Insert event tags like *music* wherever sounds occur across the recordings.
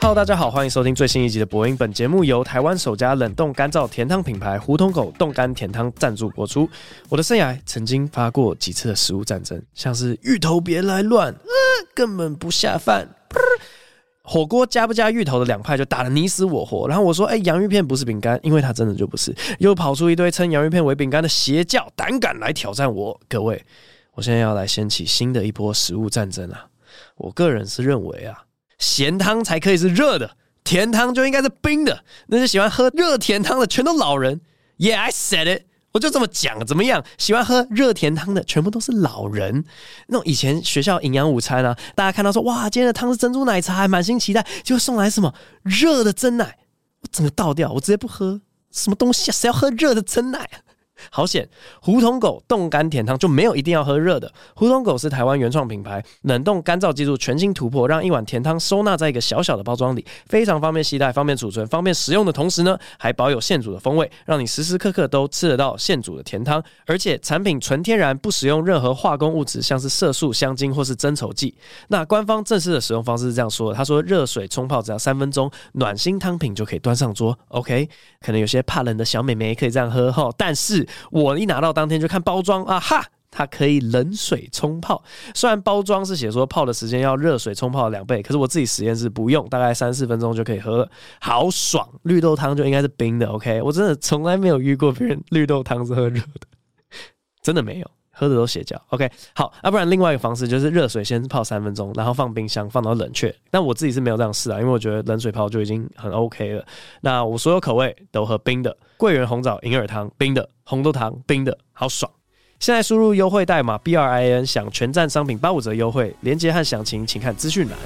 Hello，大家好，欢迎收听最新一集的播音。本节目由台湾首家冷冻干燥甜汤品牌胡同口冻干甜汤赞助播出。我的生涯曾经发过几次的食物战争，像是芋头别来乱，*laughs* 根本不下饭；火锅加不加芋头的两派就打得你死我活。然后我说，哎，洋芋片不是饼干，因为它真的就不是。又跑出一堆称洋芋片为饼干的邪教，胆敢来挑战我。各位，我现在要来掀起新的一波食物战争啊！我个人是认为啊。咸汤才可以是热的，甜汤就应该是冰的。那些喜欢喝热甜汤的，全都老人。Yeah, I said it，我就这么讲，怎么样？喜欢喝热甜汤的，全部都是老人。那种以前学校营养午餐啊，大家看到说，哇，今天的汤是珍珠奶茶，还满心期待，就送来什么热的珍奶，我整个倒掉，我直接不喝。什么东西啊？谁要喝热的珍奶？好险！胡同狗冻干甜汤就没有一定要喝热的。胡同狗是台湾原创品牌，冷冻干燥技术全新突破，让一碗甜汤收纳在一个小小的包装里，非常方便携带、方便储存、方便食用的同时呢，还保有现煮的风味，让你时时刻刻都吃得到现煮的甜汤。而且产品纯天然，不使用任何化工物质，像是色素、香精或是增稠剂。那官方正式的使用方式是这样说的：他说，热水冲泡只要三分钟，暖心汤品就可以端上桌。OK，可能有些怕冷的小美眉可以这样喝哈，但是。我一拿到当天就看包装啊哈，它可以冷水冲泡。虽然包装是写说泡的时间要热水冲泡两倍，可是我自己实验室不用，大概三四分钟就可以喝了，好爽！绿豆汤就应该是冰的，OK？我真的从来没有遇过别人绿豆汤是喝热的，真的没有，喝的都邪教。OK，好，啊、不然另外一个方式就是热水先泡三分钟，然后放冰箱放到冷却。但我自己是没有这样试啊，因为我觉得冷水泡就已经很 OK 了。那我所有口味都喝冰的，桂圆红枣银耳汤冰的。红豆汤冰的好爽！现在输入优惠代码 B R I N，享全站商品八五折优惠，链接和详情请看资讯栏。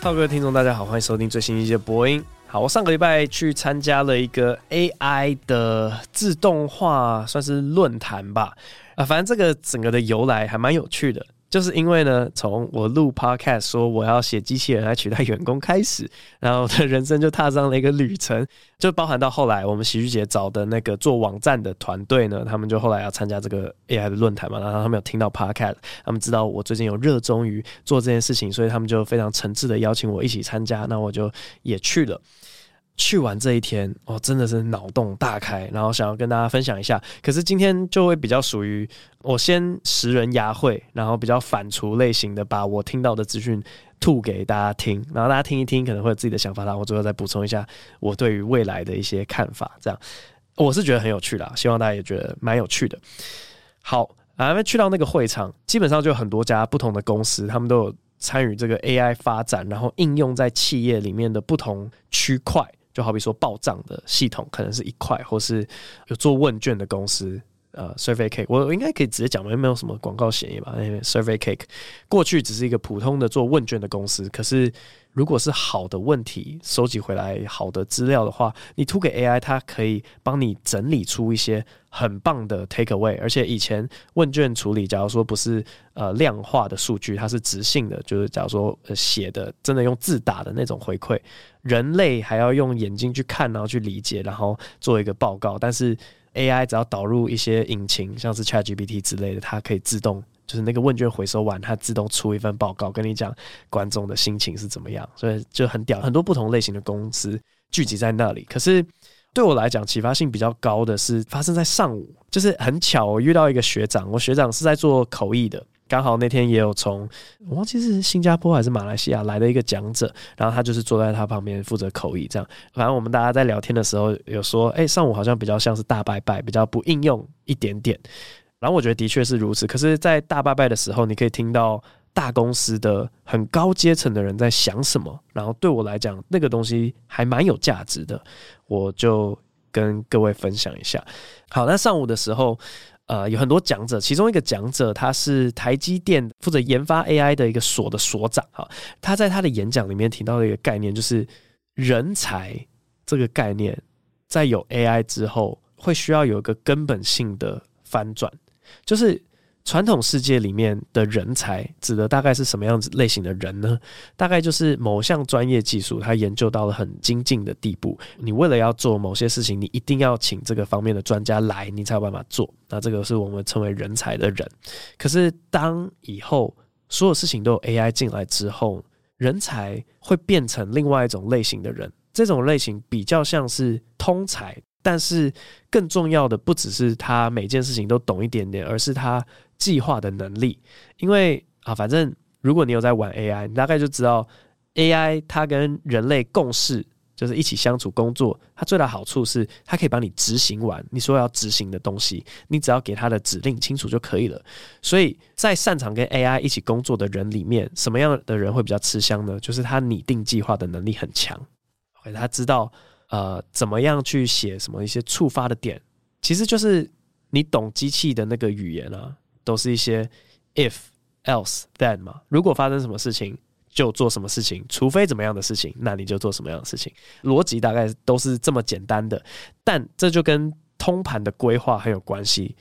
哈喽，各位听众，大家好，欢迎收听最新一期的播音。好，我上个礼拜去参加了一个 A I 的自动化，算是论坛吧。啊，反正这个整个的由来还蛮有趣的。就是因为呢，从我录 podcast 说我要写机器人来取代员工开始，然后我的人生就踏上了一个旅程，就包含到后来我们喜剧节找的那个做网站的团队呢，他们就后来要参加这个 AI 的论坛嘛，然后他们有听到 podcast，他们知道我最近有热衷于做这件事情，所以他们就非常诚挚的邀请我一起参加，那我就也去了。去完这一天，哦，真的是脑洞大开，然后想要跟大家分享一下。可是今天就会比较属于我先识人牙慧，然后比较反刍类型的，把我听到的资讯吐给大家听，然后大家听一听，可能会有自己的想法，然后我最后再补充一下我对于未来的一些看法。这样我是觉得很有趣啦，希望大家也觉得蛮有趣的。好，啊，去到那个会场，基本上就很多家不同的公司，他们都有参与这个 AI 发展，然后应用在企业里面的不同区块。就好比说报账的系统可能是一块，或是有做问卷的公司，呃，Survey Cake，我应该可以直接讲，没有什么广告嫌疑吧？Survey Cake 过去只是一个普通的做问卷的公司，可是如果是好的问题收集回来好的资料的话，你吐给 AI，它可以帮你整理出一些很棒的 take away。而且以前问卷处理，假如说不是呃量化的数据，它是直性的，就是假如说写的真的用字打的那种回馈。人类还要用眼睛去看，然后去理解，然后做一个报告。但是 AI 只要导入一些引擎，像是 ChatGPT 之类的，它可以自动，就是那个问卷回收完，它自动出一份报告，跟你讲观众的心情是怎么样。所以就很屌，很多不同类型的公司聚集在那里。可是对我来讲，启发性比较高的是发生在上午，就是很巧，我遇到一个学长，我学长是在做口译的。刚好那天也有从我忘记是新加坡还是马来西亚来的一个讲者，然后他就是坐在他旁边负责口译，这样。反正我们大家在聊天的时候有说，哎，上午好像比较像是大拜拜，比较不应用一点点。然后我觉得的确是如此。可是，在大拜拜的时候，你可以听到大公司的很高阶层的人在想什么。然后对我来讲，那个东西还蛮有价值的，我就跟各位分享一下。好，那上午的时候。呃，有很多讲者，其中一个讲者他是台积电负责研发 AI 的一个所的所长，哈，他在他的演讲里面提到的一个概念，就是人才这个概念，在有 AI 之后，会需要有一个根本性的翻转，就是。传统世界里面的人才指的大概是什么样子类型的人呢？大概就是某项专业技术，他研究到了很精进的地步。你为了要做某些事情，你一定要请这个方面的专家来，你才有办法做。那这个是我们称为人才的人。可是当以后所有事情都有 AI 进来之后，人才会变成另外一种类型的人。这种类型比较像是通才，但是更重要的不只是他每件事情都懂一点点，而是他计划的能力。因为啊，反正如果你有在玩 AI，你大概就知道 AI 它跟人类共事。就是一起相处工作，它最大好处是它可以帮你执行完你说要执行的东西，你只要给它的指令清楚就可以了。所以在擅长跟 AI 一起工作的人里面，什么样的人会比较吃香呢？就是他拟定计划的能力很强，他知道呃怎么样去写什么一些触发的点，其实就是你懂机器的那个语言啊，都是一些 if else then 嘛，如果发生什么事情。就做什么事情，除非怎么样的事情，那你就做什么样的事情。逻辑大概都是这么简单的，但这就跟通盘的规划很有关系。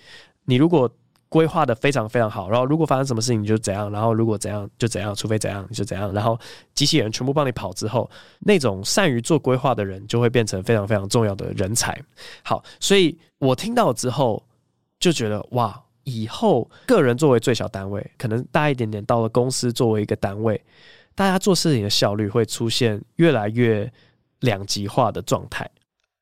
你如果规划得非常非常好，然后如果发生什么事情你就怎样，然后如果怎样就怎样，除非怎样你就怎样，然后机器人全部帮你跑之后，那种善于做规划的人就会变成非常非常重要的人才。好，所以我听到之后就觉得哇，以后个人作为最小单位，可能大一点点，到了公司作为一个单位。大家做事情的效率会出现越来越两极化的状态，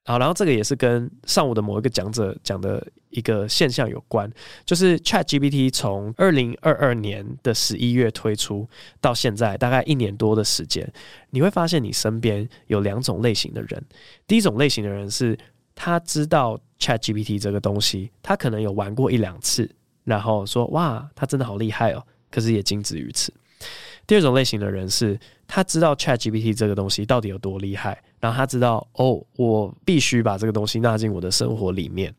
好，然后这个也是跟上午的某一个讲者讲的一个现象有关，就是 ChatGPT 从二零二二年的十一月推出到现在，大概一年多的时间，你会发现你身边有两种类型的人，第一种类型的人是他知道 ChatGPT 这个东西，他可能有玩过一两次，然后说哇，他真的好厉害哦，可是也仅止于此。第二种类型的人是，他知道 ChatGPT 这个东西到底有多厉害，然后他知道哦，我必须把这个东西纳进我的生活里面，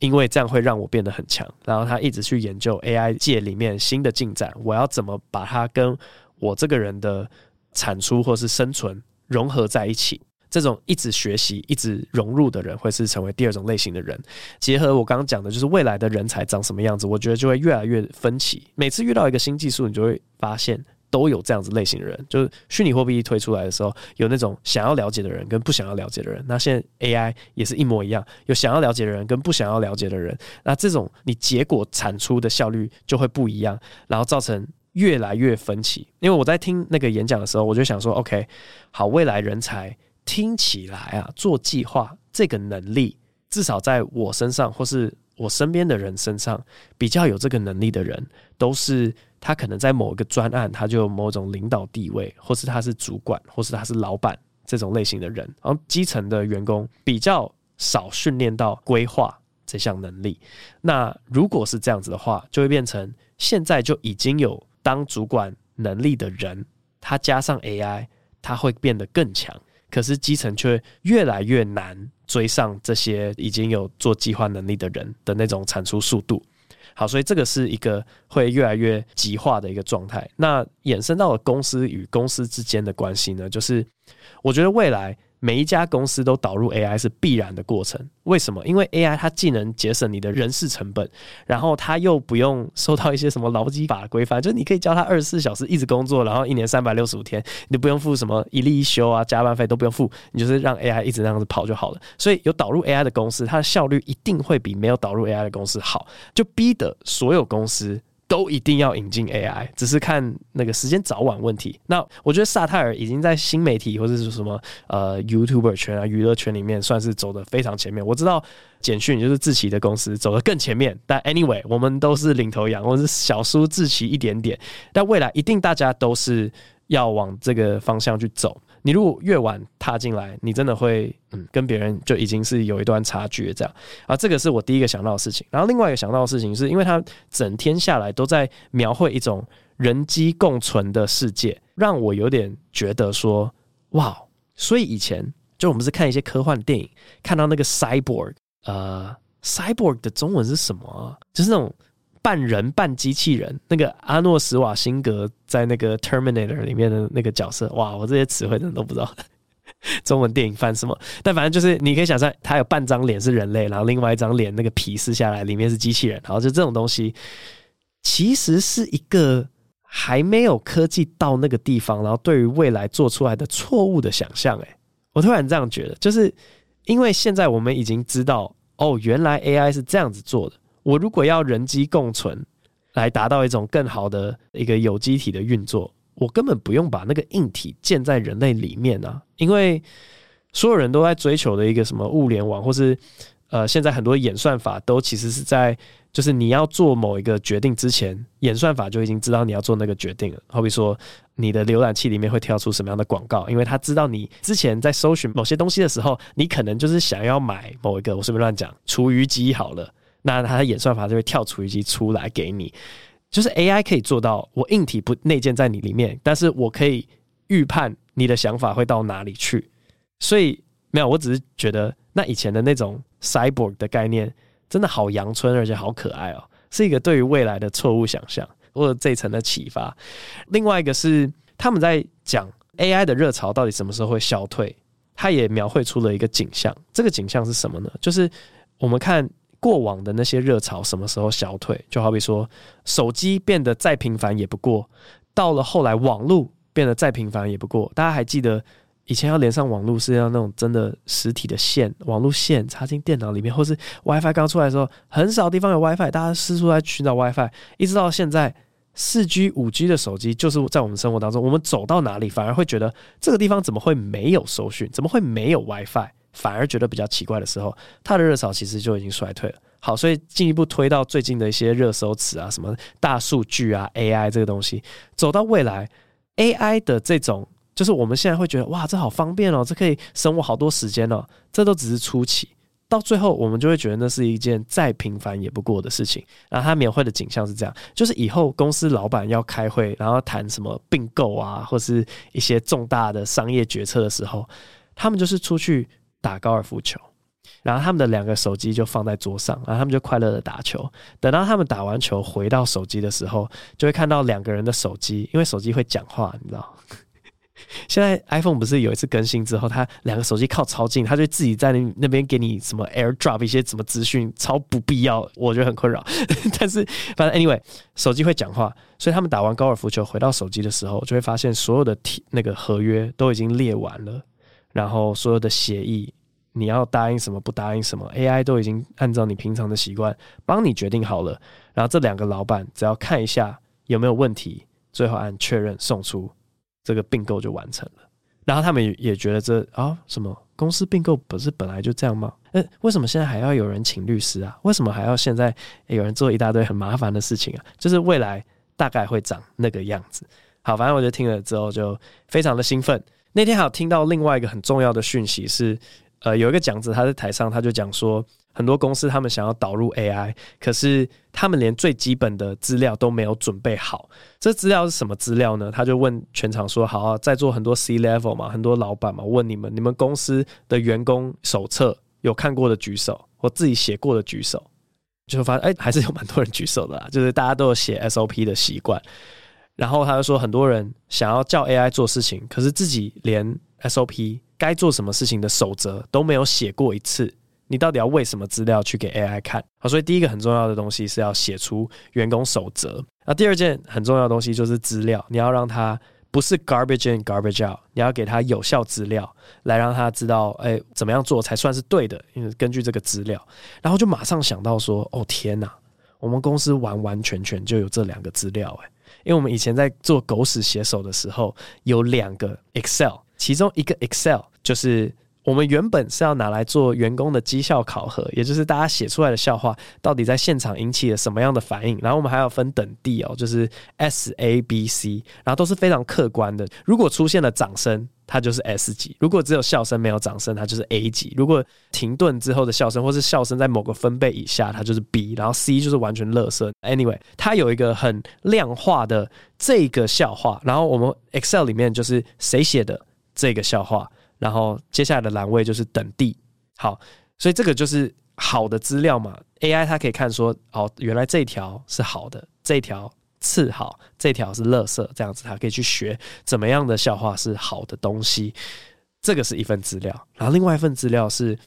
因为这样会让我变得很强。然后他一直去研究 AI 界里面新的进展，我要怎么把它跟我这个人的产出或是生存融合在一起。这种一直学习、一直融入的人，会是成为第二种类型的人。结合我刚刚讲的，就是未来的人才长什么样子，我觉得就会越来越分歧。每次遇到一个新技术，你就会发现。都有这样子类型的人，就是虚拟货币一推出来的时候，有那种想要了解的人跟不想要了解的人。那现在 AI 也是一模一样，有想要了解的人跟不想要了解的人。那这种你结果产出的效率就会不一样，然后造成越来越分歧。因为我在听那个演讲的时候，我就想说，OK，好，未来人才听起来啊，做计划这个能力，至少在我身上或是我身边的人身上，比较有这个能力的人，都是。他可能在某一个专案，他就某种领导地位，或是他是主管，或是他是老板这种类型的人。然后基层的员工比较少训练到规划这项能力。那如果是这样子的话，就会变成现在就已经有当主管能力的人，他加上 AI，他会变得更强。可是基层却越来越难追上这些已经有做计划能力的人的那种产出速度。好，所以这个是一个会越来越极化的一个状态。那衍生到了公司与公司之间的关系呢，就是我觉得未来。每一家公司都导入 AI 是必然的过程。为什么？因为 AI 它既能节省你的人事成本，然后它又不用受到一些什么劳基法规范，*laughs* 就是你可以教它二十四小时一直工作，然后一年三百六十五天，你不用付什么一例一休啊、加班费都不用付，你就是让 AI 一直那样子跑就好了。所以有导入 AI 的公司，它的效率一定会比没有导入 AI 的公司好，就逼得所有公司。都一定要引进 AI，只是看那个时间早晚问题。那我觉得萨泰尔已经在新媒体或者是什么呃 YouTuber 圈啊娱乐圈里面算是走的非常前面。我知道简讯就是志奇的公司走的更前面，但 anyway 我们都是领头羊，我是小输志奇一点点。但未来一定大家都是要往这个方向去走。你如果越晚踏进来，你真的会嗯跟别人就已经是有一段差距这样啊，这个是我第一个想到的事情。然后另外一个想到的事情是，因为他整天下来都在描绘一种人机共存的世界，让我有点觉得说哇，所以以前就我们是看一些科幻电影，看到那个 cyborg，呃，cyborg 的中文是什么啊？就是那种。半人半机器人，那个阿诺·史瓦辛格在那个《Terminator》里面的那个角色，哇，我这些词汇真的都不知道 *laughs* 中文电影翻什么。但反正就是你可以想象，他有半张脸是人类，然后另外一张脸那个皮撕下来，里面是机器人。然后就这种东西，其实是一个还没有科技到那个地方，然后对于未来做出来的错误的想象。诶，我突然这样觉得，就是因为现在我们已经知道，哦，原来 AI 是这样子做的。我如果要人机共存，来达到一种更好的一个有机体的运作。我根本不用把那个硬体建在人类里面啊，因为所有人都在追求的一个什么物联网，或是呃，现在很多演算法都其实是在，就是你要做某一个决定之前，演算法就已经知道你要做那个决定了。好比说，你的浏览器里面会跳出什么样的广告，因为他知道你之前在搜寻某些东西的时候，你可能就是想要买某一个，我随便乱讲，厨余机好了，那它的演算法就会跳出一机出来给你。就是 AI 可以做到，我硬体不内建在你里面，但是我可以预判你的想法会到哪里去。所以没有，我只是觉得那以前的那种 cyborg 的概念真的好阳春，而且好可爱哦，是一个对于未来的错误想象或者这一层的启发。另外一个是他们在讲 AI 的热潮到底什么时候会消退，他也描绘出了一个景象。这个景象是什么呢？就是我们看。过往的那些热潮什么时候消退？就好比说，手机变得再平凡也不过，到了后来网络变得再平凡也不过。大家还记得以前要连上网络是要那种真的实体的线，网络线插进电脑里面，或是 WiFi 刚出来的时候，很少地方有 WiFi，大家四处在寻找 WiFi。一直到现在，四 G、五 G 的手机就是在我们生活当中，我们走到哪里反而会觉得这个地方怎么会没有搜讯？怎么会没有 WiFi？反而觉得比较奇怪的时候，它的热潮其实就已经衰退了。好，所以进一步推到最近的一些热搜词啊，什么大数据啊、AI 这个东西，走到未来，AI 的这种，就是我们现在会觉得哇，这好方便哦，这可以省我好多时间哦。这都只是初期，到最后我们就会觉得那是一件再平凡也不过的事情。然后他描绘的景象是这样，就是以后公司老板要开会，然后谈什么并购啊，或是一些重大的商业决策的时候，他们就是出去。打高尔夫球，然后他们的两个手机就放在桌上，然后他们就快乐的打球。等到他们打完球回到手机的时候，就会看到两个人的手机，因为手机会讲话，你知道？*laughs* 现在 iPhone 不是有一次更新之后，它两个手机靠超近，它就自己在那那边给你什么 AirDrop 一些什么资讯，超不必要，我觉得很困扰。*laughs* 但是反正 Anyway，手机会讲话，所以他们打完高尔夫球回到手机的时候，就会发现所有的那个合约都已经列完了。然后所有的协议，你要答应什么，不答应什么，AI 都已经按照你平常的习惯帮你决定好了。然后这两个老板只要看一下有没有问题，最后按确认送出，这个并购就完成了。然后他们也觉得这啊、什么公司并购不是本来就这样吗？诶，为什么现在还要有人请律师啊？为什么还要现在有人做一大堆很麻烦的事情啊？就是未来大概会长那个样子。好，反正我就听了之后就非常的兴奋。那天还有听到另外一个很重要的讯息是，呃，有一个讲者他在台上，他就讲说，很多公司他们想要导入 AI，可是他们连最基本的资料都没有准备好。这资料是什么资料呢？他就问全场说：“好啊，在座很多 C level 嘛，很多老板嘛，问你们，你们公司的员工手册有看过的举手，或自己写过的举手。”就发现哎，还是有蛮多人举手的啦，就是大家都有写 SOP 的习惯。然后他就说，很多人想要叫 AI 做事情，可是自己连 SOP 该做什么事情的守则都没有写过一次。你到底要为什么资料去给 AI 看？好，所以第一个很重要的东西是要写出员工守则。那第二件很重要的东西就是资料，你要让它不是 garbage in garbage out，你要给它有效资料，来让他知道，哎，怎么样做才算是对的？因为根据这个资料，然后就马上想到说，哦天哪，我们公司完完全全就有这两个资料，哎。因为我们以前在做狗屎写手的时候，有两个 Excel，其中一个 Excel 就是我们原本是要拿来做员工的绩效考核，也就是大家写出来的笑话到底在现场引起了什么样的反应。然后我们还要分等第哦，就是 S、A、B、C，然后都是非常客观的。如果出现了掌声，它就是 S 级；如果只有笑声没有掌声，它就是 A 级；如果停顿之后的笑声，或是笑声在某个分贝以下，它就是 B。然后 C 就是完全乐色。Anyway，它有一个很量化的这个笑话，然后我们 Excel 里面就是谁写的这个笑话，然后接下来的栏位就是等地。好，所以这个就是好的资料嘛。AI 它可以看说，哦，原来这条是好的，这条。次好，这条是垃圾，这样子它可以去学怎么样的笑话是好的东西。这个是一份资料，然后另外一份资料是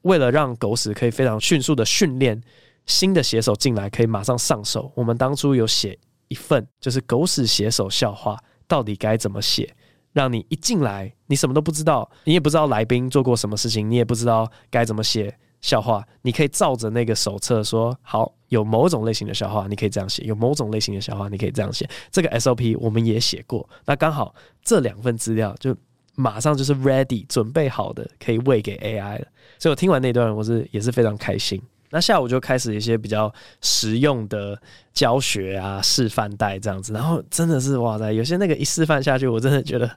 为了让狗屎可以非常迅速的训练新的写手进来，可以马上上手。我们当初有写一份，就是狗屎写手笑话到底该怎么写，让你一进来你什么都不知道，你也不知道来宾做过什么事情，你也不知道该怎么写笑话，你可以照着那个手册说，好，有某种类型的笑话，你可以这样写；有某种类型的笑话，你可以这样写。这个 SOP 我们也写过，那刚好这两份资料就马上就是 ready 准备好的，可以喂给 AI 了。所以我听完那段，我是也是非常开心。那下午就开始一些比较实用的教学啊，示范带这样子，然后真的是哇塞，有些那个一示范下去，我真的觉得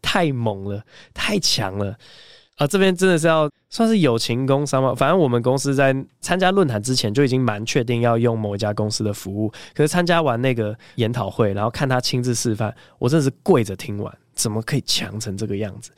太猛了，太强了。啊，这边真的是要算是友情工商嘛。反正我们公司在参加论坛之前就已经蛮确定要用某一家公司的服务。可是参加完那个研讨会，然后看他亲自示范，我真的是跪着听完。怎么可以强成这个样子？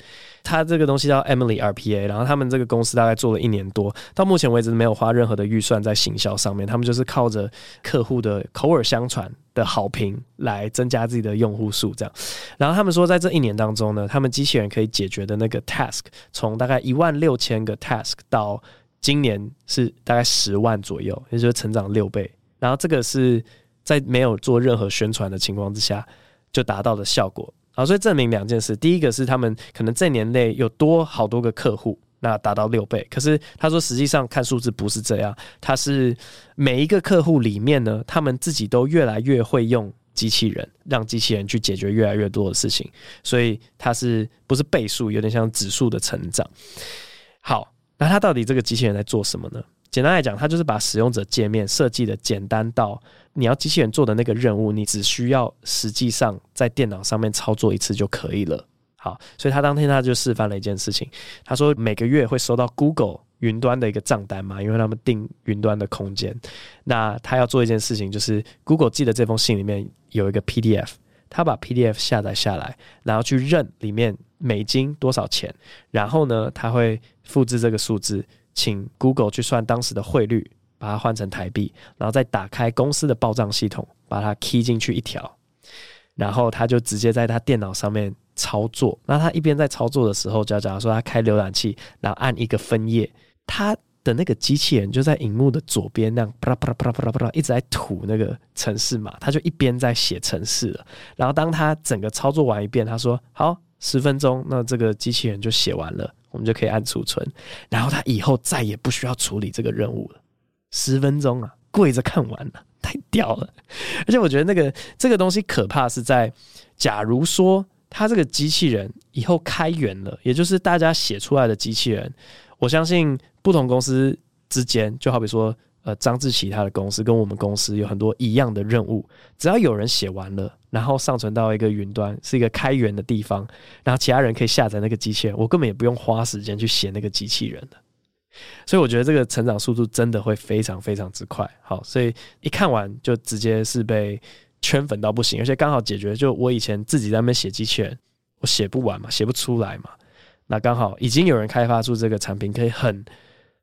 他这个东西叫 Emily RPA，然后他们这个公司大概做了一年多，到目前为止没有花任何的预算在行销上面，他们就是靠着客户的口耳相传的好评来增加自己的用户数，这样。然后他们说，在这一年当中呢，他们机器人可以解决的那个 task，从大概一万六千个 task 到今年是大概十万左右，也就是成长六倍。然后这个是在没有做任何宣传的情况之下就达到的效果。好，所以证明两件事。第一个是他们可能这年内有多好多个客户，那达到六倍。可是他说，实际上看数字不是这样，他是每一个客户里面呢，他们自己都越来越会用机器人，让机器人去解决越来越多的事情。所以它是不是倍数，有点像指数的成长。好，那他到底这个机器人在做什么呢？简单来讲，它就是把使用者界面设计的简单到。你要机器人做的那个任务，你只需要实际上在电脑上面操作一次就可以了。好，所以他当天他就示范了一件事情。他说每个月会收到 Google 云端的一个账单嘛，因为他们订云端的空间。那他要做一件事情，就是 Google 寄的这封信里面有一个 PDF，他把 PDF 下载下来，然后去认里面美金多少钱，然后呢，他会复制这个数字，请 Google 去算当时的汇率。把它换成台币，然后再打开公司的报账系统，把它 key 进去一条，然后他就直接在他电脑上面操作。那他一边在操作的时候，就假如说他开浏览器，然后按一个分页，他的那个机器人就在荧幕的左边那样啪啦啪啦啪啦啪啦啪啦一直在吐那个城市码，他就一边在写城市了。然后当他整个操作完一遍，他说好，十分钟，那这个机器人就写完了，我们就可以按储存。然后他以后再也不需要处理这个任务了。十分钟啊，跪着看完了，太屌了！而且我觉得那个这个东西可怕是在，假如说他这个机器人以后开源了，也就是大家写出来的机器人，我相信不同公司之间，就好比说呃张志奇他的公司跟我们公司有很多一样的任务，只要有人写完了，然后上传到一个云端，是一个开源的地方，然后其他人可以下载那个机器人，我根本也不用花时间去写那个机器人的。所以我觉得这个成长速度真的会非常非常之快。好，所以一看完就直接是被圈粉到不行，而且刚好解决就我以前自己在那边写机器人，我写不完嘛，写不出来嘛。那刚好已经有人开发出这个产品，可以很，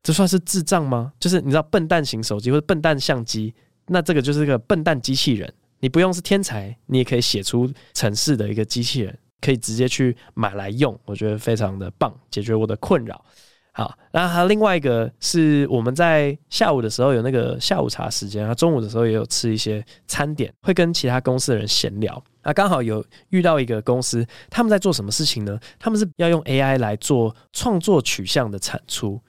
这算是智障吗？就是你知道笨蛋型手机或者笨蛋相机，那这个就是个笨蛋机器人。你不用是天才，你也可以写出城市的一个机器人，可以直接去买来用，我觉得非常的棒，解决我的困扰。好，然后还有另外一个是我们在下午的时候有那个下午茶时间，然后中午的时候也有吃一些餐点，会跟其他公司的人闲聊。啊，刚好有遇到一个公司，他们在做什么事情呢？他们是要用 AI 来做创作取向的产出，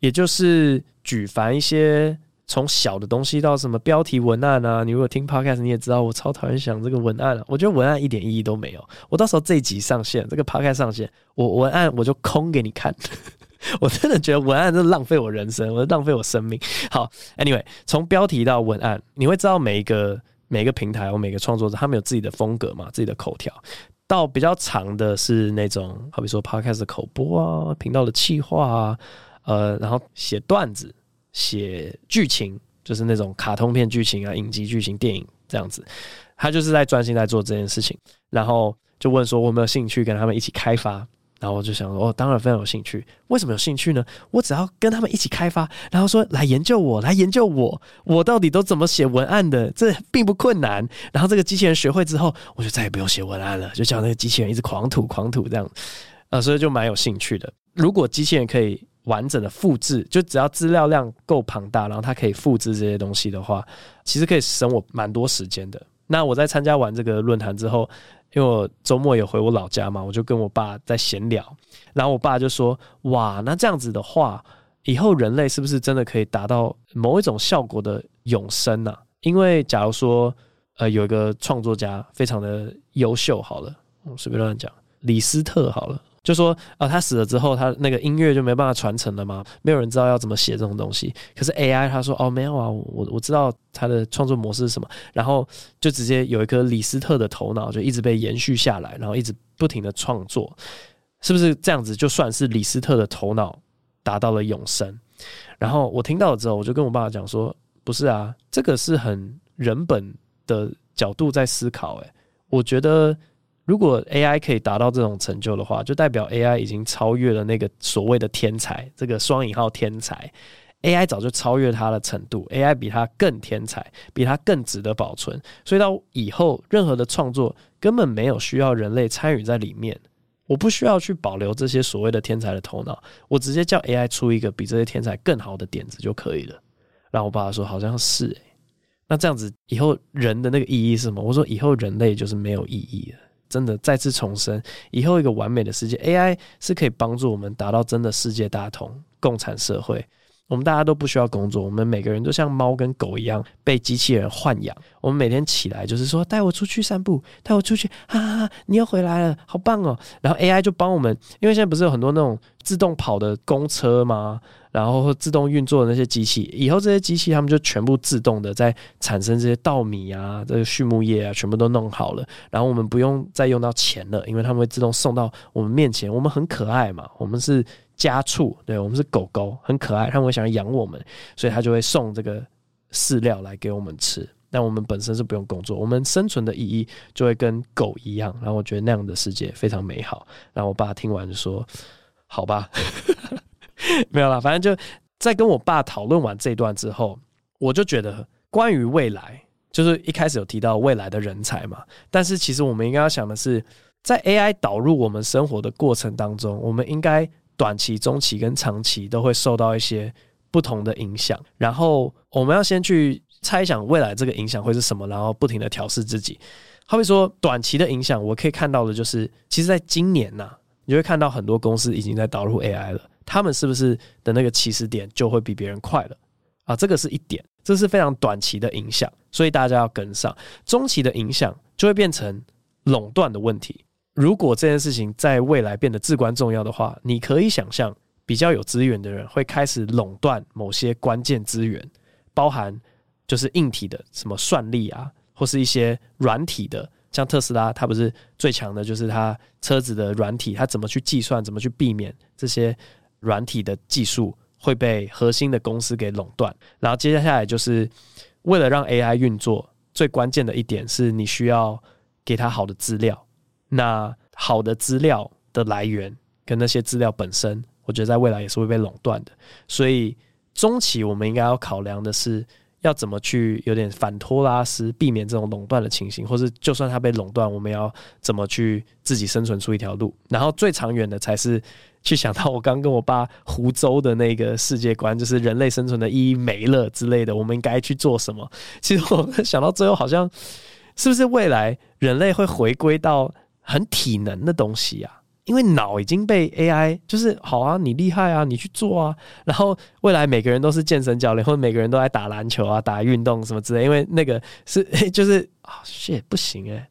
也就是举凡一些从小的东西到什么标题文案啊。你如果听 Podcast，你也知道我超讨厌想这个文案了，我觉得文案一点意义都没有。我到时候这一集上线，这个 Podcast 上线，我文案我就空给你看。*laughs* 我真的觉得文案是浪费我人生，我浪费我生命。好，Anyway，从标题到文案，你会知道每一个每一个平台或每个创作者，他们有自己的风格嘛，自己的口条。到比较长的是那种，好比说 Podcast 口播啊，频道的企划啊，呃，然后写段子、写剧情，就是那种卡通片剧情啊、影集剧情、电影这样子。他就是在专心在做这件事情，然后就问说我有没有兴趣跟他们一起开发。然后我就想说，哦，当然非常有兴趣。为什么有兴趣呢？我只要跟他们一起开发，然后说来研究我，来研究我，我到底都怎么写文案的？这并不困难。然后这个机器人学会之后，我就再也不用写文案了，就叫那个机器人一直狂吐狂吐这样。呃，所以就蛮有兴趣的。如果机器人可以完整的复制，就只要资料量够庞大，然后它可以复制这些东西的话，其实可以省我蛮多时间的。那我在参加完这个论坛之后。因为我周末有回我老家嘛，我就跟我爸在闲聊，然后我爸就说：“哇，那这样子的话，以后人类是不是真的可以达到某一种效果的永生呢、因为假如说，呃，有一个创作家非常的优秀，好了，我随便乱讲，李斯特好了，就说啊、他死了之后，他那个音乐就没办法传承了嘛，没有人知道要怎么写这种东西。可是 AI 他说哦，没有啊，我我知道他的创作模式是什么，然后就直接有一颗李斯特的头脑，就一直被延续下来，然后一直不停的创作，是不是这样子？就算是李斯特的头脑达到了永生。然后我听到了之后，我就跟我爸爸讲说，不是啊，这个是很人本的角度在思考。诶，我觉得如果 AI 可以达到这种成就的话，就代表 AI 已经超越了那个所谓的天才，这个双引号天才，AI 早就超越他的程度，AI 比他更天才，比他更值得保存。所以到以后，任何的创作根本没有需要人类参与在里面。我不需要去保留这些所谓的天才的头脑，我直接叫 AI 出一个比这些天才更好的点子就可以了。然后我爸爸说好像是诶，那这样子以后人的那个意义是什么？我说以后人类就是没有意义了，真的再次重申，以后一个完美的世界，AI 是可以帮助我们达到真的世界大同、共产社会。我们大家都不需要工作，我们每个人都像猫跟狗一样被机器人豢养。我们每天起来就是说，带我出去散步，带我出去，哈哈哈，你又回来了，好棒哦！然后 AI 就帮我们，因为现在不是有很多那种自动跑的公车吗？然后自动运作的那些机器，以后这些机器他们就全部自动的在产生这些稻米啊，这个畜牧业啊，全部都弄好了。然后我们不用再用到钱了，因为他们会自动送到我们面前。我们很可爱嘛，我们是。家畜，对，我们是狗狗，很可爱，他们会想要养我们，所以他就会送这个饲料来给我们吃。但我们本身是不用工作，我们生存的意义就会跟狗一样。然后我觉得那样的世界非常美好。然后我爸听完就说：“好吧，*laughs* 没有啦，反正就在跟我爸讨论完这段之后，我就觉得关于未来，就是一开始有提到未来的人才嘛。但是其实我们应该要想的是，在 AI 导入我们生活的过程当中，我们应该。短期、中期跟长期都会受到一些不同的影响，然后我们要先去猜想未来这个影响会是什么，然后不停的调试自己。好比说短期的影响，我可以看到的就是，其实在今年呐、啊，你会看到很多公司已经在导入 AI 了，他们是不是的那个起始点就会比别人快了啊？这个是一点，这是非常短期的影响，所以大家要跟上。中期的影响就会变成垄断的问题。如果这件事情在未来变得至关重要的话，你可以想象，比较有资源的人会开始垄断某些关键资源，包含就是硬体的什么算力啊，或是一些软体的，像特斯拉，它不是最强的，就是它车子的软体，它怎么去计算，怎么去避免这些软体的技术会被核心的公司给垄断。然后接下来就是为了让 AI 运作，最关键的一点是你需要给它好的资料。那好的资料的来源跟那些资料本身，我觉得在未来也是会被垄断的。所以中期我们应该要考量的是，要怎么去有点反托拉斯，避免这种垄断的情形，或是就算它被垄断，我们要怎么去自己生存出一条路。然后最长远的才是去想到我刚跟我爸湖州的那个世界观，就是人类生存的意义没了之类的，我们应该去做什么？其实我想到最后，好像是不是未来人类会回归到很体能的东西啊，因为脑已经被 AI 就是好啊，你厉害啊，你去做啊。然后未来每个人都是健身教练，或者每个人都在打篮球啊、打运动什么之类。因为那个是 *laughs* 就是啊，shit 不行诶，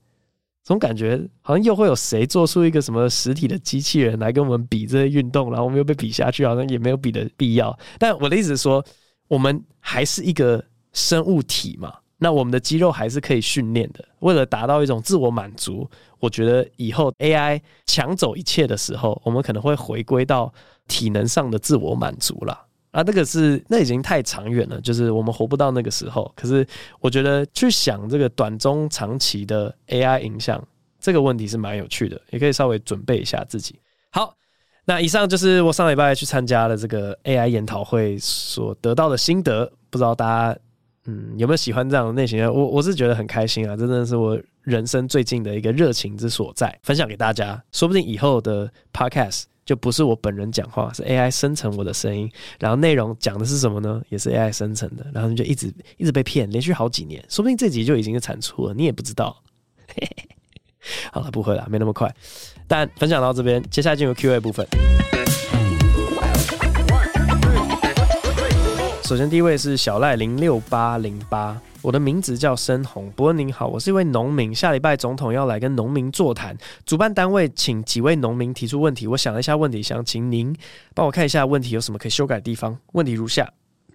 总感觉好像又会有谁做出一个什么实体的机器人来跟我们比这些运动，然后我们又被比下去，好像也没有比的必要。但我的意思是说，我们还是一个生物体嘛。那我们的肌肉还是可以训练的，为了达到一种自我满足，我觉得以后 AI 抢走一切的时候，我们可能会回归到体能上的自我满足了。啊，那个是那已经太长远了，就是我们活不到那个时候。可是我觉得去想这个短中长期的 AI 影响这个问题是蛮有趣的，也可以稍微准备一下自己。好，那以上就是我上礼拜去参加了这个 AI 研讨会所得到的心得，不知道大家。嗯，有没有喜欢这样的类型？我我是觉得很开心啊，真的是我人生最近的一个热情之所在，分享给大家。说不定以后的 podcast 就不是我本人讲话，是 AI 生成我的声音，然后内容讲的是什么呢？也是 AI 生成的，然后你就一直一直被骗，连续好几年，说不定这集就已经是产出了，你也不知道。*laughs* 好了，不会了，没那么快。但分享到这边，接下来进入 Q&A 部分。首先第一位是小赖零六八零八，我的名字叫深红。伯恩您好，我是一位农民，下礼拜总统要来跟农民座谈，主办单位请几位农民提出问题，我想了一下问题，想请您帮我看一下问题有什么可以修改的地方。问题如下：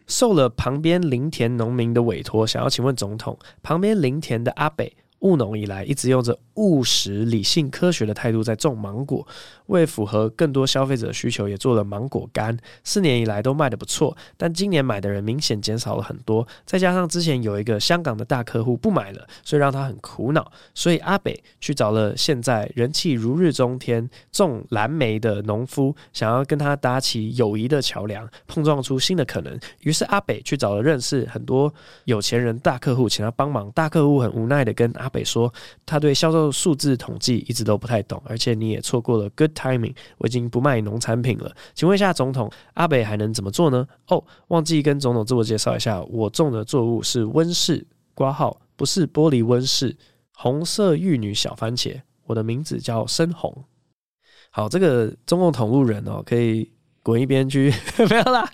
受了旁边林田农民的委托，想要请问总统，旁边林田的阿北。务农以来，一直用着务实、理性、科学的态度在种芒果，为符合更多消费者需求，也做了芒果干。四年以来都卖得不错，但今年买的人明显减少了很多。再加上之前有一个香港的大客户不买了，所以让他很苦恼。所以阿北去找了现在人气如日中天种蓝莓的农夫，想要跟他搭起友谊的桥梁，碰撞出新的可能。于是阿北去找了认识很多有钱人大客户，请他帮忙。大客户很无奈的跟阿北说，他对销售数字统计一直都不太懂，而且你也错过了哥 timing，我已经不卖农产品了。请问一下总统，阿北还能怎么做呢？哦，忘记跟总统自我介绍一下，我种的作物是温室括号，不是玻璃温室，红色玉女小番茄，我的名字叫深红。好，这个中共同路人哦，可以滚一边去，*laughs* 没有啦，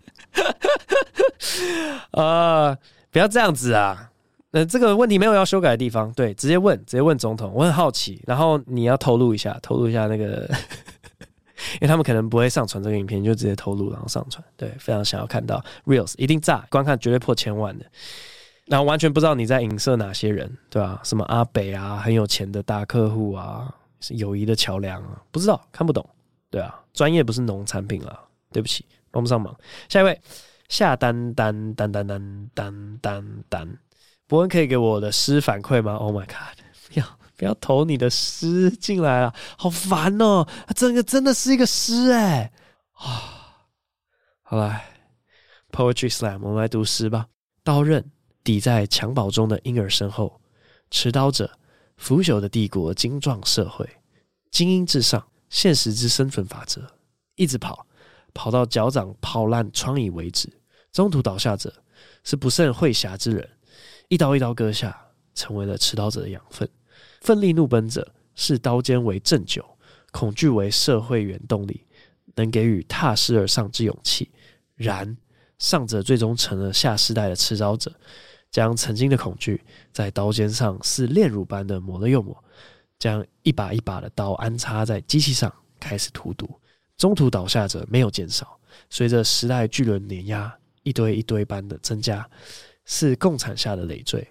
啊、*laughs* 呃，不要这样子啊。那这个问题没有要修改的地方，对，直接问，直接问总统。我很好奇，然后你要透露一下，透露一下那个，因为他们可能不会上传这个影片，就直接透露然后上传。对，非常想要看到 Reels，一定炸，观看绝对破千万的。然后完全不知道你在影射哪些人，对吧、什么阿北啊，很有钱的大客户啊，是友谊的桥梁啊，不知道，看不懂，对啊，专业不是农产品啊，对不起，帮不上忙。下一位，下单单单单单单单单。伯恩可以给我的诗反馈吗？Oh my god！*laughs* 不要不要投你的诗进来了，好烦哦！这个真的是一个诗哎啊！好来，Poetry Slam，我们来读诗吧。刀刃抵在襁褓中的婴儿身后，持刀者，腐朽的帝国，精壮社会，精英至上，现实之生存法则。一直跑，跑到脚掌泡烂疮痍为止。中途倒下者，是不甚会侠之人。一刀一刀割下，成为了持刀者的养分。奋力怒奔者，视刀尖为正酒，恐惧为社会原动力，能给予踏实而上之勇气。然上者最终成了下世代的持刀者，将曾经的恐惧在刀尖上似炼乳般的磨了又磨，将一把一把的刀安插在机器上，开始荼毒。中途倒下者没有减少，随着时代巨轮碾压，一堆一堆般的增加。是共产下的累赘。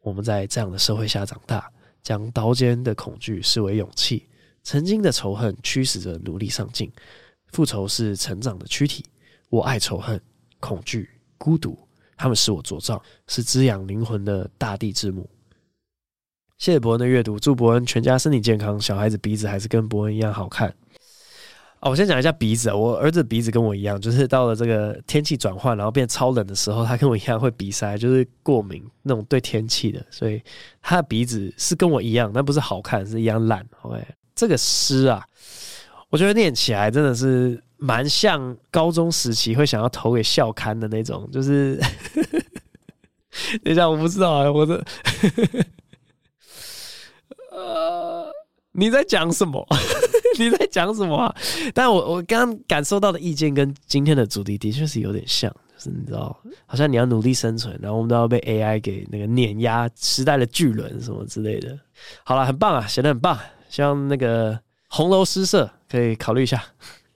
我们在这样的社会下长大，将刀尖的恐惧视为勇气。曾经的仇恨驱使着努力上进，复仇是成长的躯体。我爱仇恨、恐惧、孤独，他们使我茁壮，是滋养灵魂的大地之母。谢谢伯恩的阅读，祝伯恩全家身体健康，小孩子鼻子还是跟伯恩一样好看。哦，我先讲一下鼻子。我儿子鼻子跟我一样，就是到了这个天气转换，然后变超冷的时候，他跟我一样会鼻塞，就是过敏那种对天气的，所以他的鼻子是跟我一样，但不是好看，是一样烂。OK，这个诗啊，我觉得念起来真的是蛮像高中时期会想要投给校刊的那种，就是 *laughs* 等一下我不知道啊，我的 *laughs* 呃，你在讲什么？你在讲什么啊？但我我刚刚感受到的意见跟今天的主题的确是有点像，就是你知道，好像你要努力生存，然后我们都要被 AI 给那个碾压，时代的巨轮什么之类的。好了，很棒啊，写的很棒，希望那个红楼诗社可以考虑一下。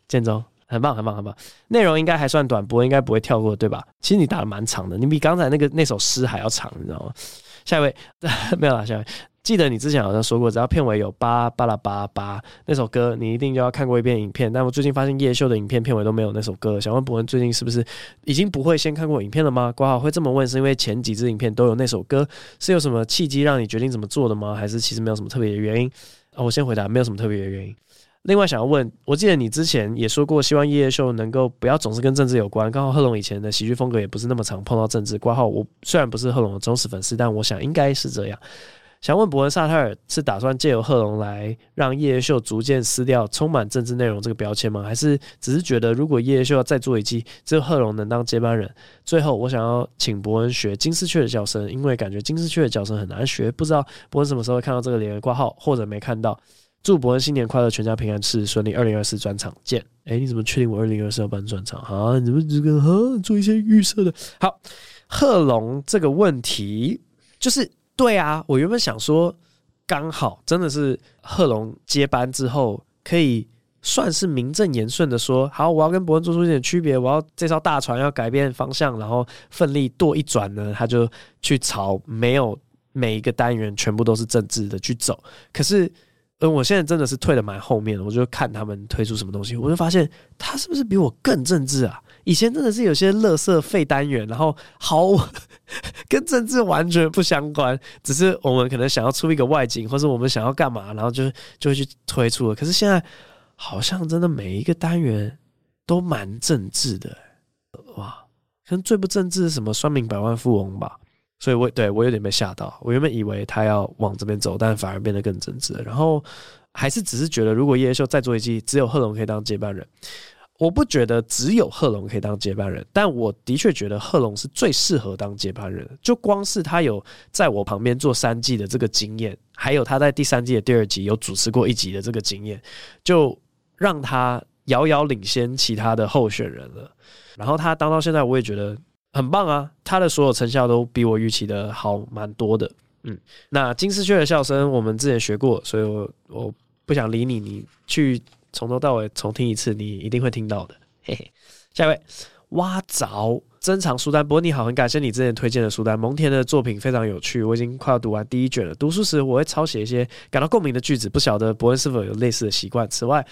建中，很棒，很棒，很棒。内容应该还算短，不过应该不会跳过，对吧？其实你打的蛮长的，你比刚才那个那首诗还要长，你知道吗？下一位，*laughs* 没有了，下一位。记得你之前好像说过，只要片尾有八巴拉巴巴那首歌，你一定就要看过一遍影片。但我最近发现叶秀的影片片尾都没有那首歌，想问博文最近是不是已经不会先看过影片了吗？括号会这么问是因为前几支影片都有那首歌，是有什么契机让你决定怎么做的吗？还是其实没有什么特别的原因？啊，我先回答，没有什么特别的原因。另外想要问，我记得你之前也说过，希望夜夜秀能够不要总是跟政治有关。刚好贺龙以前的喜剧风格也不是那么常碰到政治。挂号我虽然不是贺龙的忠实粉丝，但我想应该是这样。想问伯恩萨特尔是打算借由贺龙来让夜夜秀逐渐撕掉充满政治内容这个标签吗？还是只是觉得如果夜夜秀要再做一季，只有贺龙能当接班人？最后，我想要请伯恩学金丝雀的叫声，因为感觉金丝雀的叫声很难学，不知道伯恩什么时候会看到这个连挂号，或者没看到。祝伯恩新年快乐，全家平安，事事顺利。二零二四专场见。哎、你怎么确定我二零二四要办专场？啊，你怎么这个哈做一些预设的？好，贺龙这个问题就是对啊，我原本想说，刚好真的是贺龙接班之后，可以算是名正言顺的说，好，我要跟伯恩做出一点区别，我要这艘大船要改变方向，然后奋力舵一转呢，他就去朝没有每一个单元全部都是政治的去走。可是。嗯，我现在真的是退的蛮后面的，我就看他们推出什么东西，我就发现他是不是比我更政治啊？以前真的是有些垃圾废单元，然后好跟政治完全不相关，只是我们可能想要出一个外景，或是我们想要干嘛，然后就就会去推出了。可是现在好像真的每一个单元都蛮政治的，哇！可能最不政治是什么算命百万富翁吧。所以我，对我有点被吓到。我原本以为他要往这边走，但反而变得更政治了。然后，还是只是觉得，如果叶秀再做一季，只有贺龙可以当接班人。我不觉得只有贺龙可以当接班人，但我的确觉得贺龙是最适合当接班人。就光是他有在我旁边做三季的这个经验，还有他在第三季的第二集有主持过一集的这个经验，就让他遥遥领先其他的候选人了。然后他当到现在，我也觉得。很棒啊，他的所有成效都比我预期的好蛮多的。嗯，那金丝雀的笑声我们之前学过，所以我我不想理你，你去从头到尾重听一次，你一定会听到的。*laughs* 嘿嘿，下一位挖凿珍藏书单，不过你好，很感谢你之前推荐的书单，蒙恬的作品非常有趣，我已经快要读完第一卷了。读书时我会抄写一些感到共鸣的句子，不晓得伯恩是否有类似的习惯。此外。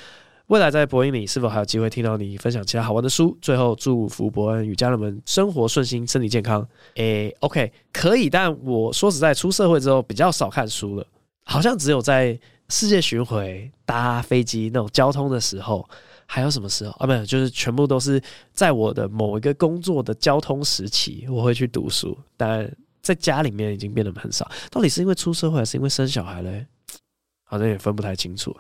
未来在播音里是否还有机会听到你分享其他好玩的书？最后祝福伯恩与家人们生活顺心、身体健康。诶、，OK，可以。但我说实在，出社会之后比较少看书了，好像只有在世界巡回、搭飞机那种交通的时候，还有什么时候啊？没有，就是全部都是在我的某一个工作的交通时期，我会去读书。但在家里面已经变得很少。到底是因为出社会，还是因为生小孩嘞？*tsk* 好像也分不太清楚。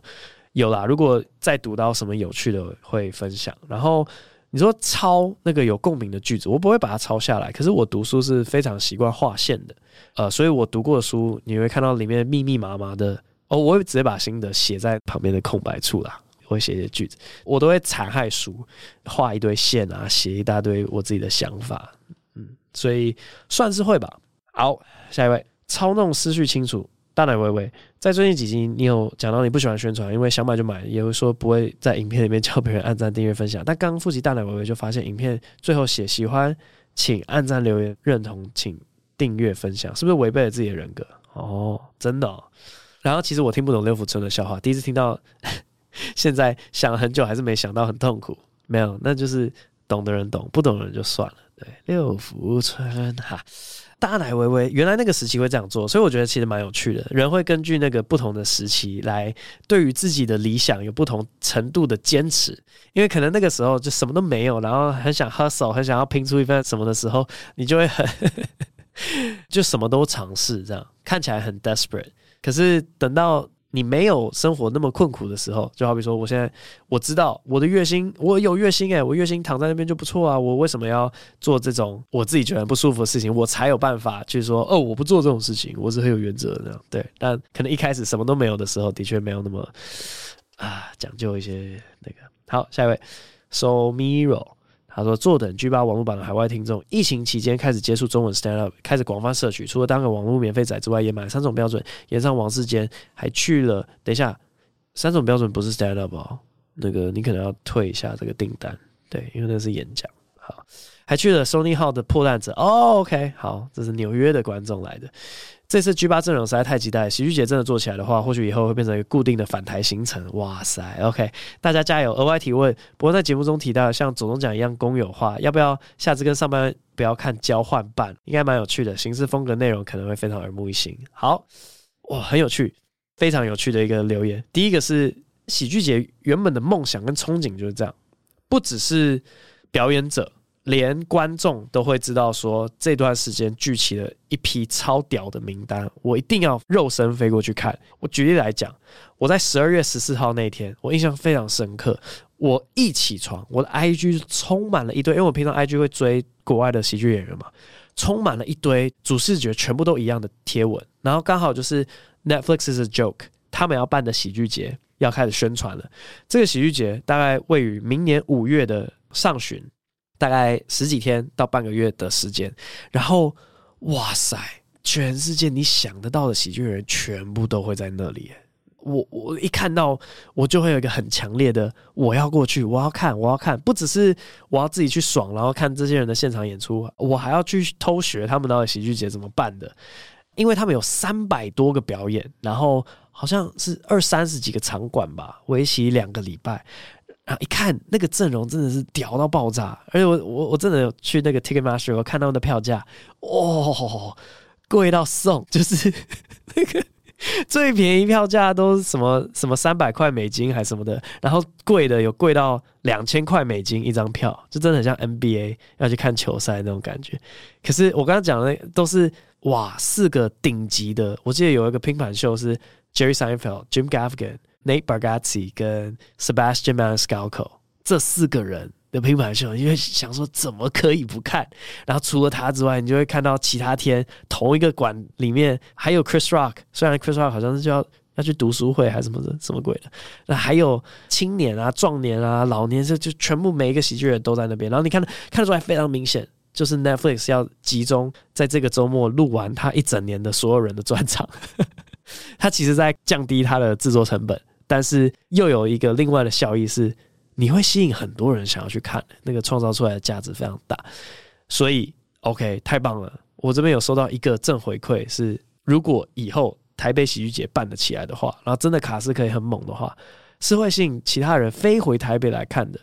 有啦，如果再读到什么有趣的会分享。然后你说抄那个有共鸣的句子，我不会把它抄下来。可是我读书是非常习惯划线的，呃，所以我读过的书，你会看到里面密密麻麻的哦，我会直接把心得写在旁边的空白处啦，我会写一些句子，我都会残害书，画一堆线啊，写一大堆我自己的想法，嗯，所以算是会吧。好，下一位，操弄思绪清楚。大奶微微，在最近几集，你有讲到你不喜欢宣传，因为想买就买，也会说不会在影片里面 *laughs* 叫别人按赞、订阅、分享。但刚刚复习大奶微微，就发现影片最后写喜欢，请按赞、留言、认同，请订阅、分享，是不是违背了自己的人格？哦，真的。然后其实我听不懂六福村的笑话，第一次听到，*laughs* 现在想了很久还是没想到，很痛苦。没有，那就是懂的人懂，不懂的人就算了。对，六福村哈。大奶微微，原来那个时期会这样做，所以我觉得其实蛮有趣的。人会根据那个不同的时期来对于自己的理想有不同程度的坚持，因为可能那个时候就什么都没有，然后很想 hustle，很想要拼出一份什么的时候，你就会很 *laughs* 就什么都尝试，这样看起来很 desperate。可是等到你没有生活那么困苦的时候，就好比说，我现在我知道我的月薪，我有月薪诶，我月薪躺在那边就不错啊，我为什么要做这种我自己觉得不舒服的事情？我才有办法去说，哦，我不做这种事情，我是很有原则的。对，但可能一开始什么都没有的时候，的确没有那么啊讲究一些那个。好，下一位，So Miro。他说：“坐等 G 八网络版的海外听众，疫情期间开始接触中文 stand up，开始广泛摄取。除了当个网络免费仔之外，也买了三种标准，演上王世坚，还去了。等一下，三种标准不是 stand up 哦，那个你可能要退一下这个订单，对，因为那是演讲。好，还去了 Sony 号的破烂者。哦，OK，好，这是纽约的观众来的。”这次 G 八阵容实在太期待，喜剧节真的做起来的话，或许以后会变成一个固定的返台行程。哇塞，OK，大家加油！额外提问，不过在节目中提到像左中奖一样公有化，要不要下次跟上班不要看交换办？应该蛮有趣的，形式风格内容可能会非常耳目一新。好，哇，很有趣，非常有趣的一个留言。第一个是喜剧节原本的梦想跟憧憬就是这样，不只是表演者。连观众都会知道，说这段时间聚齐了一批超屌的名单，我一定要肉身飞过去看。我举例来讲，我在十二月十四号那天，我印象非常深刻。我一起床，我的 IG 充满了一堆，因为我平常 IG 会追国外的喜剧演员嘛，充满了一堆主视觉全部都一样的贴文。然后刚好就是 Netflix is a joke 他们要办的喜剧节要开始宣传了。这个喜剧节大概位于明年五月的上旬，大概十几天到半个月的时间。然后，哇塞，全世界你想得到的喜剧人全部都会在那里。我我一看到，我就会有一个很强烈的我要过去，我要看，我要看，不只是我要自己去爽，然后看这些人的现场演出，我还要去偷学他们到底喜剧节怎么办的，因为他们有三百多个表演，然后好像是二三十几个场馆吧，为期两个礼拜，然后一看那个阵容真的是屌到爆炸，而且我我我真的有去那个 Ticketmaster，我看他们的票价，哦，贵到送，就是 *laughs* 那个。最便宜票价都是什么什么三百块美金还是什么的，然后贵的有贵到两千块美金一张票，就真的很像 NBA 要去看球赛那种感觉。可是我刚刚讲的都是哇，四个顶级的，我记得有一个拼盘秀是 Jerry Seinfeld、Jim Gaffigan、Nate Bargatze 跟 Sebastian Maniscalco 这四个人。的拼盘秀，因为想说怎么可以不看？然后除了他之外，你就会看到其他天同一个馆里面还有 Chris Rock，虽然 Chris Rock 好像是就要要去读书会还是什么的什么鬼的，那还有青年啊、壮年啊、老年，就就全部每一个喜剧人都在那边。然后你看看得出来非常明显，就是 Netflix 要集中在这个周末录完他一整年的所有人的专场，*laughs* 他其实在降低他的制作成本，但是又有一个另外的效益是。你会吸引很多人想要去看，那个创造出来的价值非常大，所以 OK 太棒了。我这边有收到一个正回馈，是如果以后台北喜剧节办得起来的话，然后真的卡司可以很猛的话，是会吸引其他人飞回台北来看的。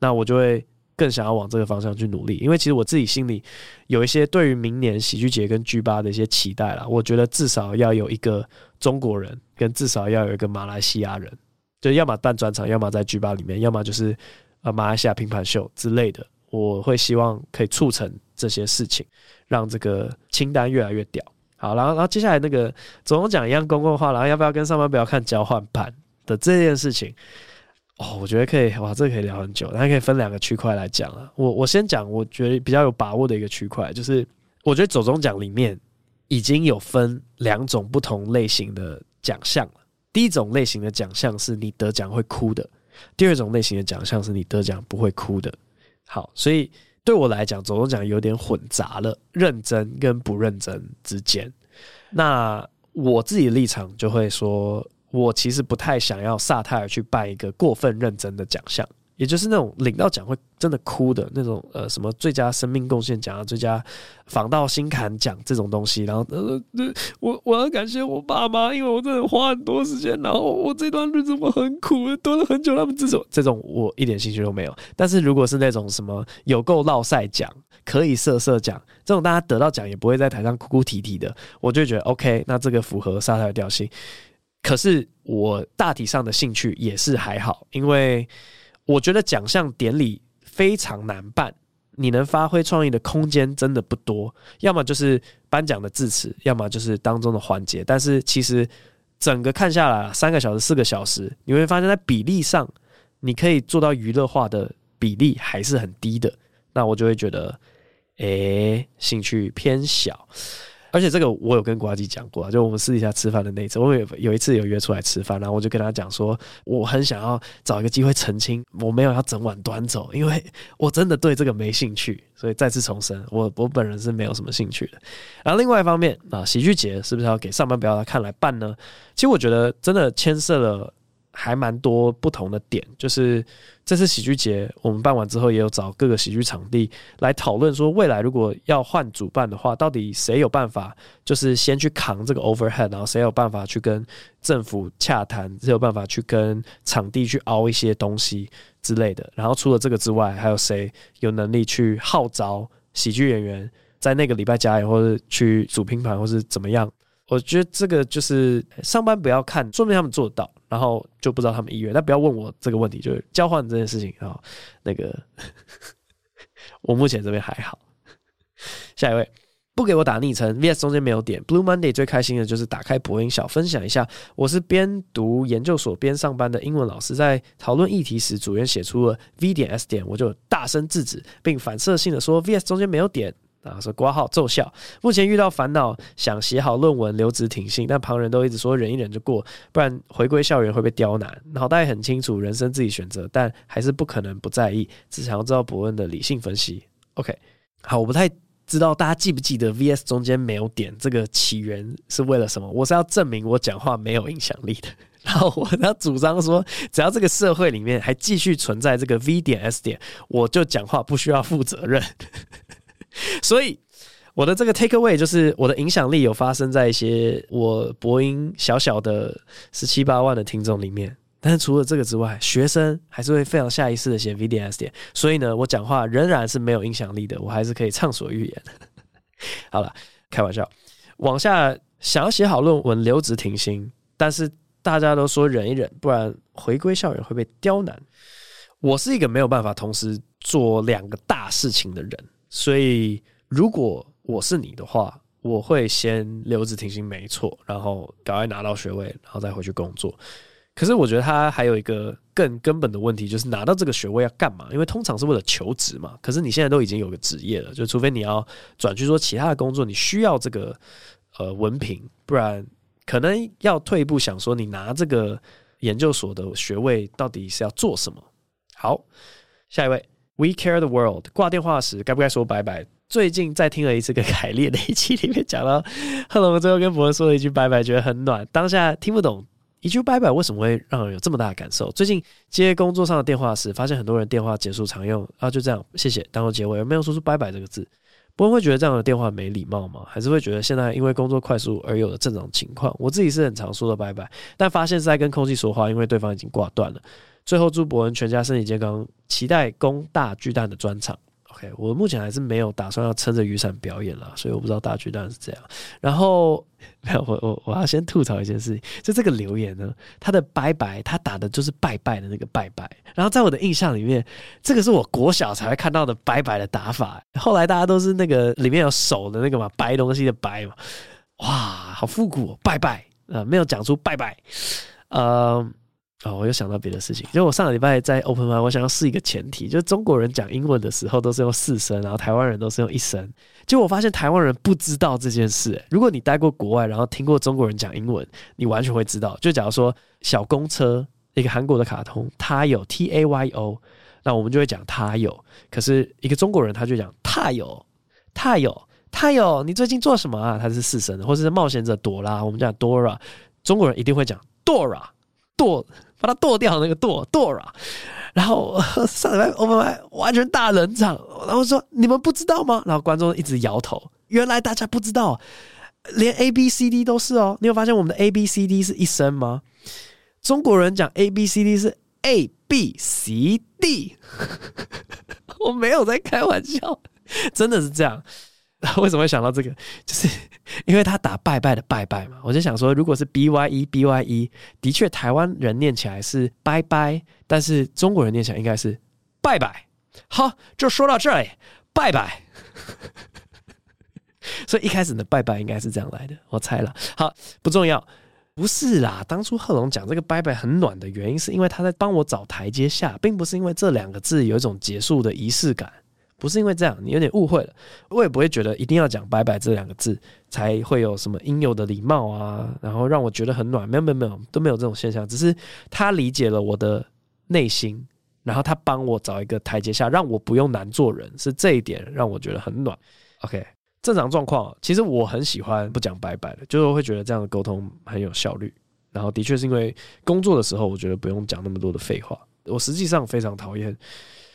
那我就会更想要往这个方向去努力，因为其实我自己心里有一些对于明年喜剧节跟 G8 的一些期待啦。我觉得至少要有一个中国人，跟至少要有一个马来西亚人。就要么办专场，要么在 G8 里面，要么就是呃马来西亚拼盘秀之类的。我会希望可以促成这些事情，让这个清单越来越屌。好，然后然后接下来那个总统奖一样公共化，然后要不要跟上班不要看交换盘的这件事情？哦，我觉得可以，哇，这个可以聊很久，那可以分两个区块来讲啊。我我先讲，我觉得比较有把握的一个区块，就是我觉得总统奖里面已经有分两种不同类型的奖项了。第一种类型的奖项是你得奖会哭的，第二种类型的奖项是你得奖不会哭的。好，所以对我来讲，总统奖有点混杂了，认真跟不认真之间。那我自己的立场就会说，我其实不太想要萨泰尔去办一个过分认真的奖项。也就是那种领到奖会真的哭的那种，呃，什么最佳生命贡献奖啊，最佳防盗心坎奖这种东西，然后呃，我我要感谢我爸妈，因为我真的花很多时间，然后我这段日子我很苦，蹲了很久，他们这种这种我一点兴趣都没有。但是如果是那种什么有够闹赛奖，可以色色奖，这种大家得到奖也不会在台上哭哭啼啼的，我就觉得 OK，那这个符合萨泰的调性。可是我大体上的兴趣也是还好，因为。我觉得奖项典礼非常难办，你能发挥创意的空间真的不多。要么就是颁奖的致辞，要么就是当中的环节。但是其实整个看下来，三个小时、四个小时，你会发现在比例上，你可以做到娱乐化的比例还是很低的。那我就会觉得，诶，兴趣偏小。而且这个我有跟呱吉讲过，就我们私底下吃饭的那一次，我有有一次有约出来吃饭，然后我就跟他讲说，我很想要找一个机会澄清，我没有要整碗端走，因为我真的对这个没兴趣，所以再次重申，我我本人是没有什么兴趣的。然后另外一方面啊，喜剧节是不是要给上班不要来看来办呢？其实我觉得真的牵涉了。还蛮多不同的点，就是这次喜剧节我们办完之后，也有找各个喜剧场地来讨论，说未来如果要换主办的话，到底谁有办法，就是先去扛这个 overhead，然后谁有办法去跟政府洽谈，谁有办法去跟场地去凹一些东西之类的。然后除了这个之外，还有谁有能力去号召喜剧演员在那个礼拜加演，或者去组拼盘，或是怎么样？我觉得这个就是上班不要看，说明他们做得到。然后就不知道他们意愿，那不要问我这个问题，就是交换这件事情啊。那个 *laughs* 我目前这边还好。下一位不给我打昵称，VS 中间没有点。Blue Monday 最开心的就是打开播音小分享一下，我是边读研究所边上班的英文老师，在讨论议题时，组员写出了 V 点 S 点，我就大声制止，并反射性的说 VS 中间没有点。然后说挂号奏效。目前遇到烦恼，想写好论文留职停薪，但旁人都一直说忍一忍就过，不然回归校园会被刁难。脑袋很清楚，人生自己选择，但还是不可能不在意。只想要知道伯恩的理性分析。OK，好，我不太知道大家记不记得 VS 中间没有点这个起源是为了什么？我是要证明我讲话没有影响力的。然后我要主张说，只要这个社会里面还继续存在这个 V 点 S 点，我就讲话不需要负责任。*laughs* 所以我的这个 take away 就是我的影响力有发生在一些我播音小小的十七八万的听众里面。但是除了这个之外，学生还是会非常下意识的写 V D S 点。所以呢，我讲话仍然是没有影响力的，我还是可以畅所欲言。*laughs* 好了，开玩笑。往下想要写好论文留职停薪，但是。大家都说忍一忍，不然回归校园会被刁难。我是一个没有办法同时做两个大事情的人，所以如果我是你的话，我会先留职停薪，没错，然后赶快拿到学位，然后再回去工作。可是我觉得他还有一个更根本的问题，就是拿到这个学位要干嘛？因为通常是为了求职嘛。可是你现在都已经有个职业了，就除非你要转去做其他的工作，你需要这个呃文凭，不然。可能要退一步想说，你拿这个研究所的学位到底是要做什么？好，下一位，We Care the World 挂电话时该不该说拜拜？最近在听了一次跟凯烈的一期里面讲到，贺龙最后跟博文说了一句拜拜，觉得很暖。当下听不懂一句拜拜为什么会让人有这么大的感受。最近接工作上的电话时，发现很多人电话结束常用啊，就这样，谢谢当做结尾，而没有说出拜拜这个字。不会会觉得这样的电话没礼貌吗？还是会觉得现在因为工作快速而有的正常情况？我自己是很常说的拜拜，但发现是在跟空气说话，因为对方已经挂断了。最后祝伯恩全家身体健康，期待攻大巨蛋的专场。OK，我目前还是没有打算要撑着雨伞表演了，所以我不知道大巨蛋是这样。然后没有，我我我要先吐槽一件事情，就这个留言呢，他的拜拜，他打的就是拜拜的那个拜拜。然后在我的印象里面，这个是我国小才会看到的拜拜的打法。后来大家都是那个里面有手的那个嘛，白东西的白嘛，哇，好复古，哦拜拜啊，没有讲出拜拜，嗯。哦，我又想到别的事情，就我上个礼拜在 Open m i 我想要试一个前提，就是中国人讲英文的时候都是用四声，然后台湾人都是用一声。结果我发现台湾人不知道这件事，欸。如果你待过国外，然后听过中国人讲英文，你完全会知道。就假如说小公车，一个韩国的卡通，它有 T A Y O，那我们就会讲它有。可是一个中国人他就讲它有，它有，它有。你最近做什么啊？它是四声的，或者是冒险者朵拉，我们讲 Dora，中国人一定会讲 Dora，剁。把它剁掉那个剁 Dora，然后 *laughs* 上礼拜我们完全大冷场，然后说你们不知道吗？然后观众一直摇头，原来大家不知道，连 A B C D 都是哦。你有发现我们的 A B C D 是一声吗？中国人讲 A B C D 是 A B C D，*laughs* 我没有在开玩笑，真的是这样。*laughs* 为什么会想到这个？就是 *laughs* 因为他打拜拜的拜拜嘛，我就想说，如果是 B Y E B Y E，的确台湾人念起来是拜拜，但是中国人念起来应该是拜拜。好，就说到这里，拜拜。*laughs* 所以一开始的拜拜应该是这样来的，我猜了。好，不重要，不是啦。当初贺龙讲这个拜拜很暖的原因，是因为他在帮我找台阶下，并不是因为这两个字有一种结束的仪式感。不是因为这样，你有点误会了。我也不会觉得一定要讲“拜拜”这两个字才会有什么应有的礼貌啊，然后让我觉得很暖。没有没有没有，都没有这种现象。只是他理解了我的内心，然后他帮我找一个台阶下，让我不用难做人。是这一点让我觉得很暖。OK，正常状况，其实我很喜欢不讲“拜拜”的，就是我会觉得这样的沟通很有效率。然后的确是因为工作的时候，我觉得不用讲那么多的废话。我实际上非常讨厌。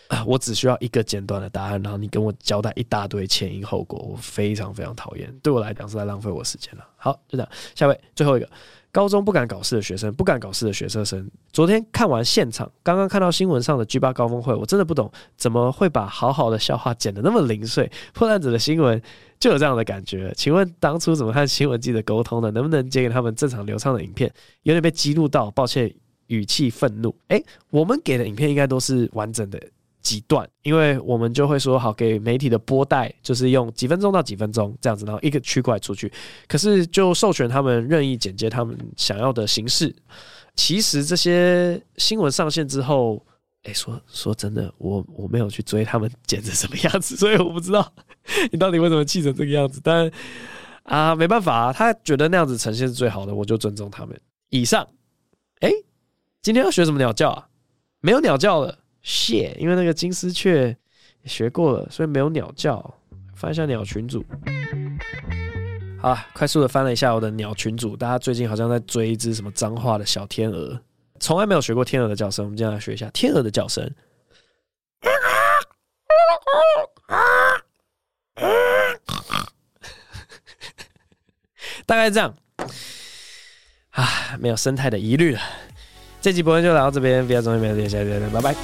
啊，我只需要一个简短的答案，然后你跟我交代一大堆前因后果，我非常非常讨厌。对我来讲是在浪费我时间了。好，就这样。下一位，最后一个，高中不敢搞事的学生，不敢搞事的学生生。昨天看完现场，刚刚看到新闻上的 G 八高峰会，我真的不懂怎么会把好好的笑话剪得那么零碎。破烂子的新闻就有这样的感觉。请问当初怎么和新闻记者沟通的？能不能接给他们正常流畅的影片？有点被激怒到，抱歉，语气愤怒。诶、我们给的影片应该都是完整的。几段，因为我们就会说好，给媒体的播带就是用几分钟到几分钟这样子，然后一个区块出去。可是就授权他们任意剪接他们想要的形式。其实这些新闻上线之后，哎、说说真的，我我没有去追他们剪成什么样子，所以我不知道你到底为什么气成这个样子。但啊，没办法，他觉得那样子呈现是最好的，我就尊重他们。以上，哎、今天要学什么鸟叫啊？没有鸟叫了，谢，因为那个金丝雀学过了，所以没有鸟叫。翻一下鸟群组，好，快速的翻了一下我的鸟群组，大家最近好像在追一只什么脏话的小天鹅。从来没有学过天鹅的叫声，我们今天来学一下天鹅的叫声。*laughs* 大概这样啊，没有生态的疑虑了。这集播音就来到这边，不要中间没有点下，拜拜。